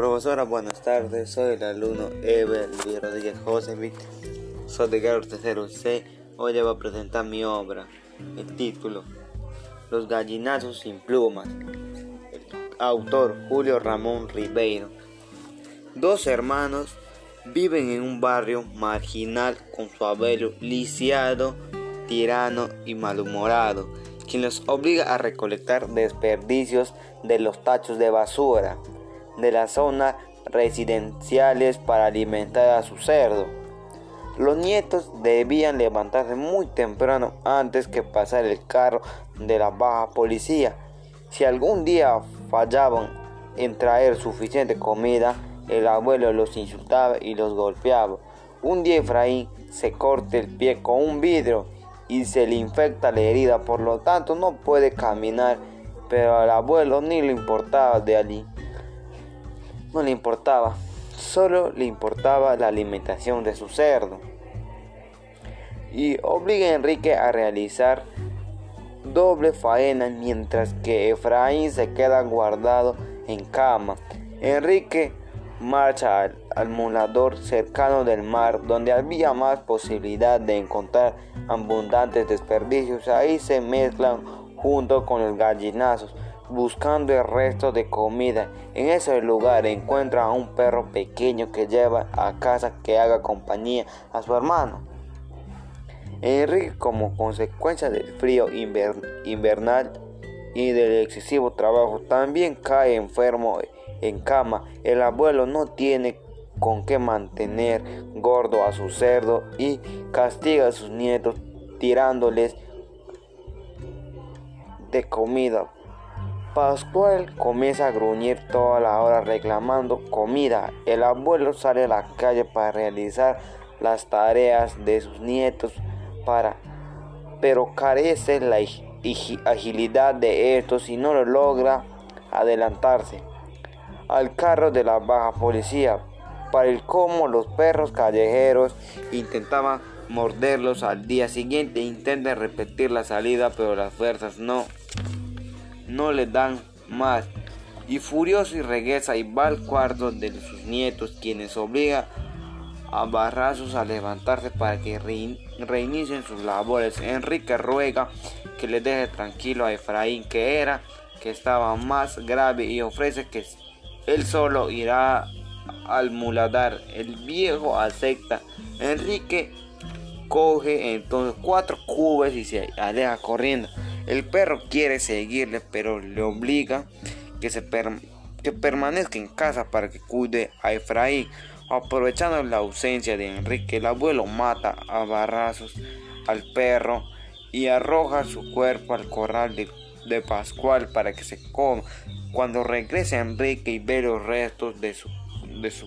Profesora, buenas tardes. Soy el alumno Ever Luis Rodríguez José Soy de grado tercero C. Hoy le voy a presentar mi obra. El título: Los gallinazos sin plumas. El autor Julio Ramón Ribeiro. Dos hermanos viven en un barrio marginal con su abuelo lisiado, tirano y malhumorado, quien los obliga a recolectar desperdicios de los tachos de basura de las zonas residenciales para alimentar a su cerdo. Los nietos debían levantarse muy temprano antes que pasar el carro de la baja policía. Si algún día fallaban en traer suficiente comida, el abuelo los insultaba y los golpeaba. Un día Efraín se corta el pie con un vidrio y se le infecta la herida, por lo tanto no puede caminar, pero al abuelo ni le importaba de allí no le importaba, solo le importaba la alimentación de su cerdo. Y obliga a Enrique a realizar doble faena mientras que Efraín se queda guardado en cama. Enrique marcha al, al mulador cercano del mar donde había más posibilidad de encontrar abundantes desperdicios. Ahí se mezclan junto con los gallinazos buscando el resto de comida. En ese lugar encuentra a un perro pequeño que lleva a casa que haga compañía a su hermano. Enrique, como consecuencia del frío invernal y del excesivo trabajo, también cae enfermo en cama. El abuelo no tiene con qué mantener gordo a su cerdo y castiga a sus nietos tirándoles de comida Pascual comienza a gruñir toda la hora reclamando comida. El abuelo sale a la calle para realizar las tareas de sus nietos para pero carece la agilidad de estos y no lo logra adelantarse al carro de la baja policía. Para el cómo los perros callejeros intentaban morderlos al día siguiente, intentan repetir la salida, pero las fuerzas no no le dan más. Y furioso y regresa y va al cuarto de sus nietos, quienes obliga a Barrazos a levantarse para que reinicien sus labores. Enrique ruega que le deje tranquilo a Efraín, que era que estaba más grave, y ofrece que él solo irá al muladar. El viejo acepta. Enrique coge entonces cuatro cubes y se aleja corriendo. El perro quiere seguirle, pero le obliga que, se que permanezca en casa para que cuide a Efraín. Aprovechando la ausencia de Enrique, el abuelo mata a barrazos al perro y arroja su cuerpo al corral de, de Pascual para que se coma. Cuando regresa Enrique y ve los restos de su, de su,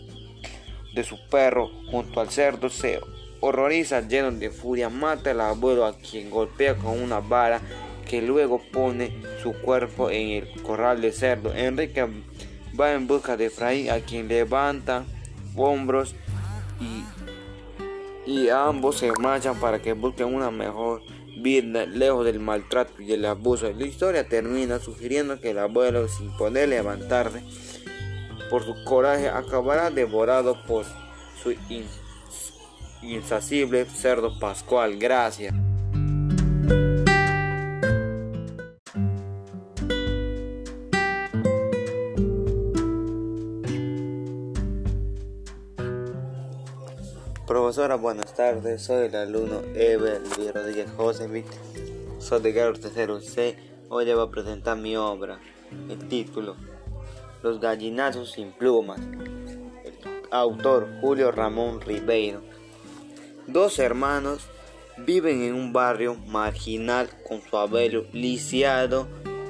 de su perro junto al cerdo, se horroriza lleno de furia, mata al abuelo a quien golpea con una vara que luego pone su cuerpo en el corral de cerdo. Enrique va en busca de Efraín, a quien levanta hombros y, y ambos se marchan para que busquen una mejor vida lejos del maltrato y el abuso. La historia termina sugiriendo que el abuelo, sin poder levantarse por su coraje, acabará devorado por su insacible cerdo pascual. Gracias. Profesora, buenas tardes. Soy el alumno Ever Luis Rodríguez José Soy de grado tercero C. Hoy le voy a presentar mi obra. El título: Los gallinazos sin plumas. El autor Julio Ramón Ribeiro. Dos hermanos viven en un barrio marginal con su abuelo lisiado,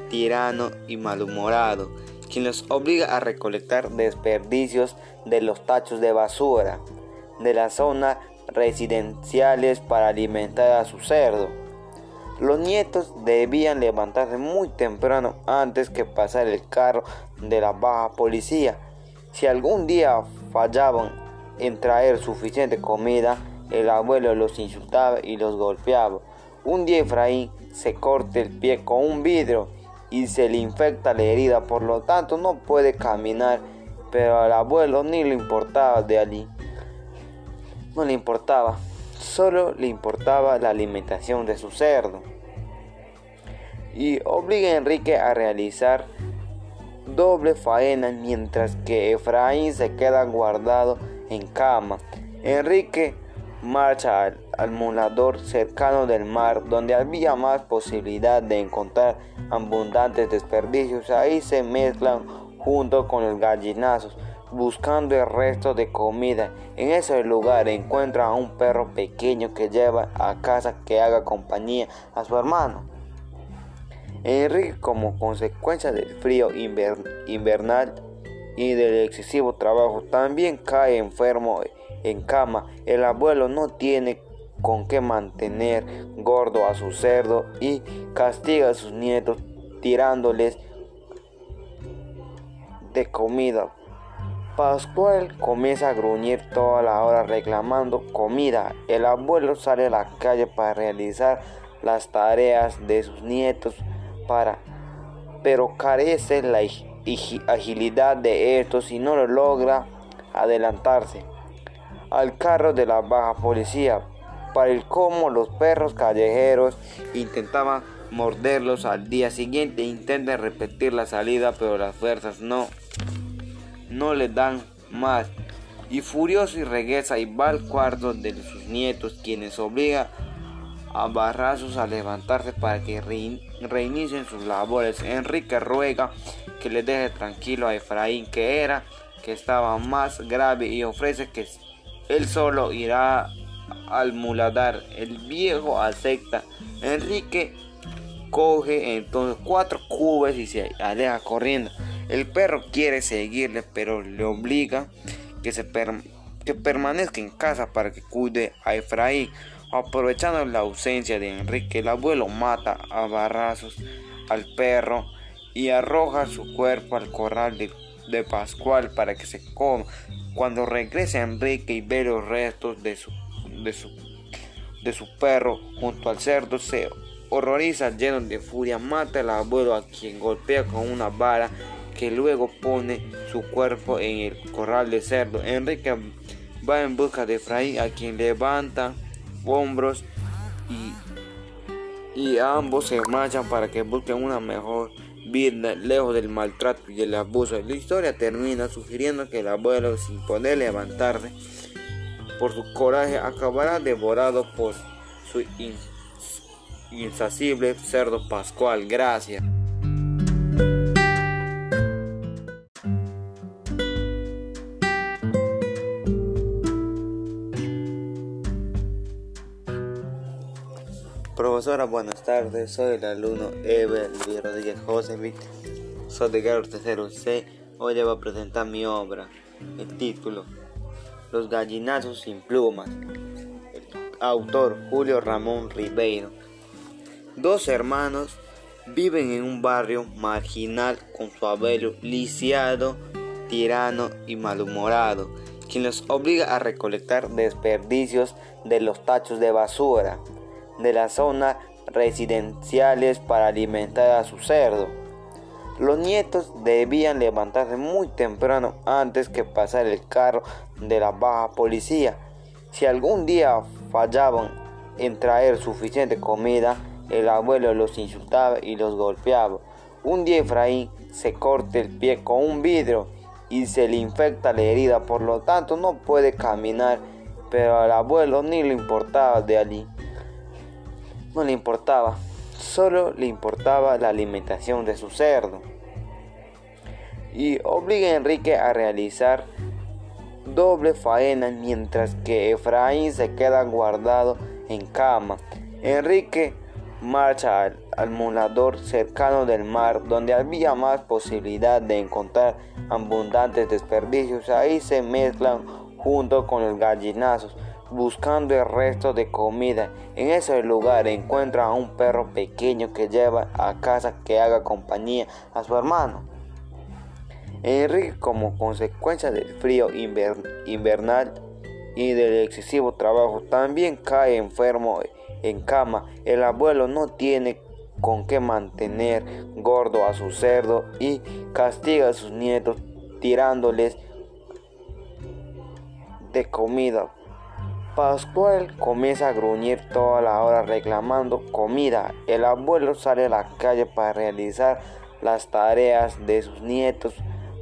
tirano y malhumorado, quien los obliga a recolectar desperdicios de los tachos de basura de las zonas residenciales para alimentar a su cerdo. Los nietos debían levantarse muy temprano antes que pasar el carro de la baja policía. Si algún día fallaban en traer suficiente comida, el abuelo los insultaba y los golpeaba. Un día Efraín se corta el pie con un vidrio y se le infecta la herida, por lo tanto no puede caminar pero al abuelo ni le importaba de allí. No le importaba, solo le importaba la alimentación de su cerdo. Y obliga a Enrique a realizar doble faena mientras que Efraín se queda guardado en cama. Enrique marcha al, mulador cercano del mar donde había más posibilidad de encontrar abundantes desperdicios. Ahí se mezclan junto con los gallinazos buscando el resto de comida. En ese lugar encuentra a un perro pequeño que lleva a casa que haga compañía a su hermano. Enrique, como consecuencia del frío invernal y del excesivo trabajo, también cae enfermo en cama. El abuelo no tiene con qué mantener gordo a su cerdo y castiga a sus nietos tirándoles de comida Pascual comienza a gruñir toda la hora reclamando comida. El abuelo sale a la calle para realizar las tareas de sus nietos para pero carece la agilidad de estos y no lo logra adelantarse al carro de la baja policía. Para el cómo los perros callejeros intentaban morderlos al día siguiente, intentan repetir la salida, pero las fuerzas no no le dan más. Y furioso y regresa y va al cuarto de sus nietos, quienes obliga a Barrazos a levantarse para que reinicien sus labores. Enrique ruega que le deje tranquilo a Efraín, que era que estaba más grave, y ofrece que él solo irá al muladar. El viejo acepta. Enrique coge entonces cuatro cubes y se aleja corriendo. El perro quiere seguirle, pero le obliga que, se que permanezca en casa para que cuide a Efraín. Aprovechando la ausencia de Enrique, el abuelo mata a barrazos al perro y arroja su cuerpo al corral de, de Pascual para que se coma. Cuando regresa Enrique y ve los restos de su, de su, de su perro junto al cerdo, se horroriza lleno de furia, mata al abuelo a quien golpea con una vara que luego pone su cuerpo en el corral de cerdo. Enrique va en busca de Efraín, a quien levanta hombros y, y ambos se marchan para que busquen una mejor vida lejos del maltrato y el abuso. La historia termina sugiriendo que el abuelo, sin poder levantarse por su coraje, acabará devorado por su insacible cerdo pascual. Gracias. Profesora, buenas tardes. Soy el alumno Ever Luis Rodríguez José Soy de grado tercero C. Hoy le voy a presentar mi obra. El título: Los gallinazos sin plumas. El autor Julio Ramón Ribeiro. Dos hermanos viven en un barrio marginal con su abuelo lisiado, tirano y malhumorado, quien los obliga a recolectar desperdicios de los tachos de basura de las zonas residenciales para alimentar a su cerdo. Los nietos debían levantarse muy temprano antes que pasar el carro de la baja policía. Si algún día fallaban en traer suficiente comida, el abuelo los insultaba y los golpeaba. Un día Efraín se corta el pie con un vidrio y se le infecta la herida, por lo tanto no puede caminar, pero al abuelo ni le importaba de allí no le importaba, solo le importaba la alimentación de su cerdo. Y obliga a Enrique a realizar doble faena mientras que Efraín se queda guardado en cama. Enrique marcha al, al mulador cercano del mar donde había más posibilidad de encontrar abundantes desperdicios. Ahí se mezclan junto con los gallinazos buscando el resto de comida. En ese lugar encuentra a un perro pequeño que lleva a casa que haga compañía a su hermano. Enrique, como consecuencia del frío invernal y del excesivo trabajo, también cae enfermo en cama. El abuelo no tiene con qué mantener gordo a su cerdo y castiga a sus nietos tirándoles de comida. Pascual comienza a gruñir toda la hora reclamando comida. El abuelo sale a la calle para realizar las tareas de sus nietos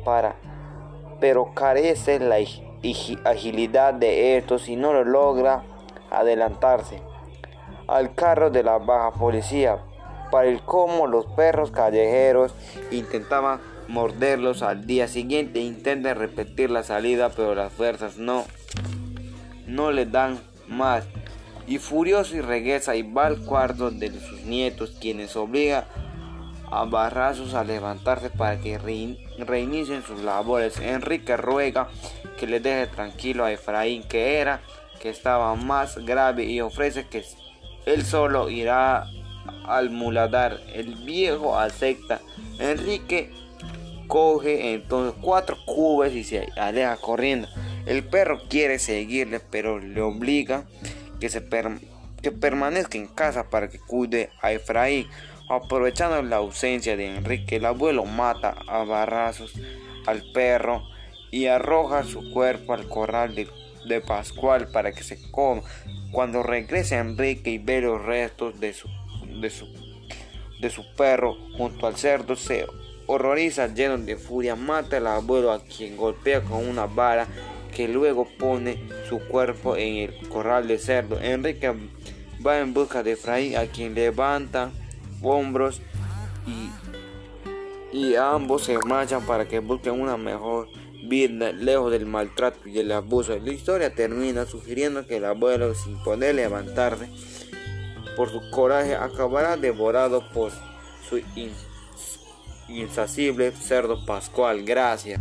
para pero carece la agilidad de estos y no lo logra adelantarse al carro de la baja policía. Para el cómo los perros callejeros intentaban morderlos al día siguiente, intentan repetir la salida, pero las fuerzas no, no le dan más. Y furioso y regresa y va al cuarto de sus nietos, quienes obliga a barrazos a levantarse para que reinicien sus labores. Enrique ruega que le deje tranquilo a Efraín, que era que estaba más grave, y ofrece que él solo irá al muladar. El viejo acepta. Enrique coge entonces cuatro cubes y se aleja corriendo. El perro quiere seguirle, pero le obliga que, se que permanezca en casa para que cuide a Efraín. Aprovechando la ausencia de Enrique, el abuelo mata a barrazos al perro y arroja su cuerpo al corral de, de Pascual para que se coma. Cuando regresa Enrique y ve los restos de su, de su, de su perro junto al cerdo, se horroriza lleno de furia, mata al abuelo a quien golpea con una vara que luego pone su cuerpo en el corral de cerdo. Enrique va en busca de Efraín a quien levanta hombros y, y ambos se marchan para que busquen una mejor vida lejos del maltrato y el abuso. La historia termina sugiriendo que el abuelo sin poder levantarse por su coraje acabará devorado por su insacible cerdo pascual. Gracias.